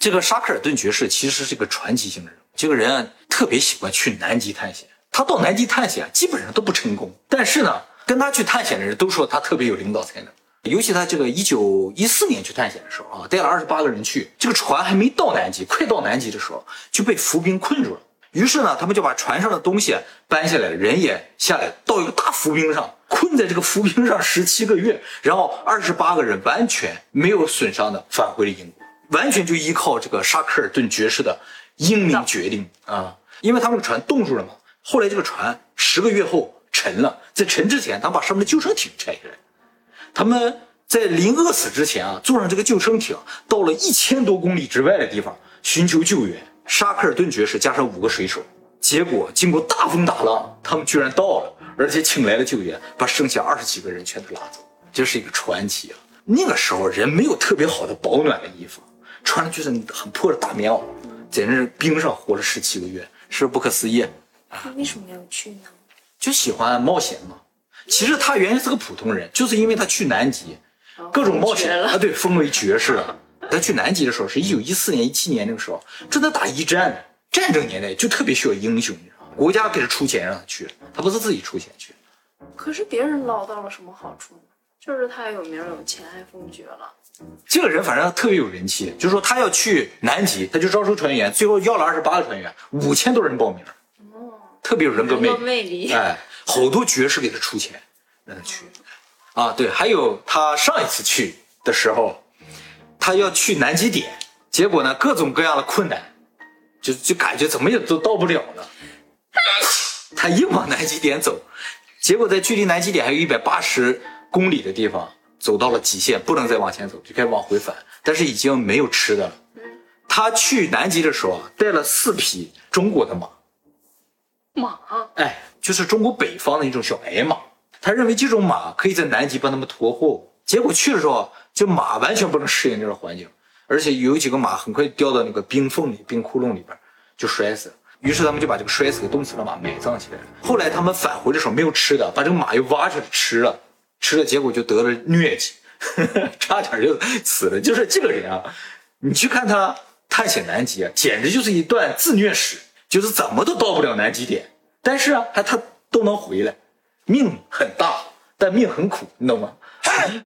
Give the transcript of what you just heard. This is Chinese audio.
这个沙克尔顿爵士其实是个传奇性的人物，这个人啊特别喜欢去南极探险。他到南极探险基本上都不成功，但是呢，跟他去探险的人都说他特别有领导才能。尤其他这个一九一四年去探险的时候啊，带了二十八个人去，这个船还没到南极，快到南极的时候就被浮冰困住了。于是呢，他们就把船上的东西搬下来，人也下来，到一个大浮冰上，困在这个浮冰上十七个月，然后二十八个人完全没有损伤的返回了英国，完全就依靠这个沙克尔顿爵士的英明决定啊，因为他们的船冻住了嘛。后来这个船十个月后沉了，在沉之前，他把上面的救生艇拆下来，他们在临饿死之前啊，坐上这个救生艇，到了一千多公里之外的地方寻求救援。沙克尔顿爵士加上五个水手，结果经过大风大浪，他们居然到了，而且请来了救援，把剩下二十几个人全都拉走，这是一个传奇啊！那个时候人没有特别好的保暖的衣服，穿的就是很破的大棉袄，在那冰上活了十七个月，是不可思议。他为什么要去呢？就喜欢冒险嘛。其实他原来是个普通人，就是因为他去南极，各种冒险啊，对，封为爵士。他去南极的时候是一九一四年、一七年那个时候，正在打一战。战争年代就特别需要英雄，你知道吗？国家给他出钱让他去，他不是自己出钱去。可是别人捞到了什么好处呢？就是他有名有钱还封爵了。这个人反正特别有人气，就是说他要去南极，他就招收船员，最后要了二十八个船员，五千多人报名。哦，特别有人格魅力。哎，好多爵士给他出钱让他去。啊，对，还有他上一次去的时候。他要去南极点，结果呢，各种各样的困难，就就感觉怎么也都到不了了。他硬往南极点走，结果在距离南极点还有一百八十公里的地方，走到了极限，不能再往前走，就开始往回返。但是已经没有吃的了。他去南极的时候啊，带了四匹中国的马。马？哎，就是中国北方的一种小矮马。他认为这种马可以在南极帮他们驮货物。结果去的时候。这马完全不能适应这种环境，而且有几个马很快掉到那个冰缝里、冰窟窿里边，就摔死了。于是他们就把这个摔死的冻死的马埋葬起来了。后来他们返回的时候没有吃的，把这个马又挖出来吃了，吃了结果就得了疟疾，差点就死了。就是这个人啊，你去看他探险南极啊，简直就是一段自虐史，就是怎么都到不了南极点，但是啊，他他都能回来，命很大，但命很苦，你懂吗？